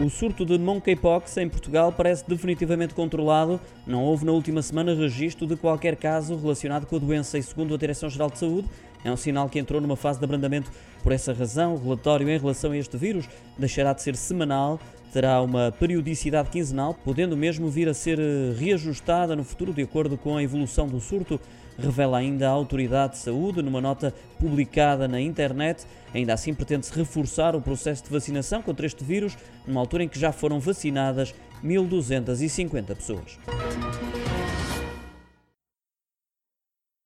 O surto de monkeypox em Portugal parece definitivamente controlado. Não houve na última semana registro de qualquer caso relacionado com a doença e, segundo a Direção-Geral de Saúde, é um sinal que entrou numa fase de abrandamento. Por essa razão, o relatório em relação a este vírus deixará de ser semanal, terá uma periodicidade quinzenal, podendo mesmo vir a ser eh, reajustada no futuro de acordo com a evolução do surto revela ainda a Autoridade de Saúde numa nota publicada na internet. Ainda assim, pretende-se reforçar o processo de vacinação contra este vírus, numa altura em que já foram vacinadas 1.250 pessoas.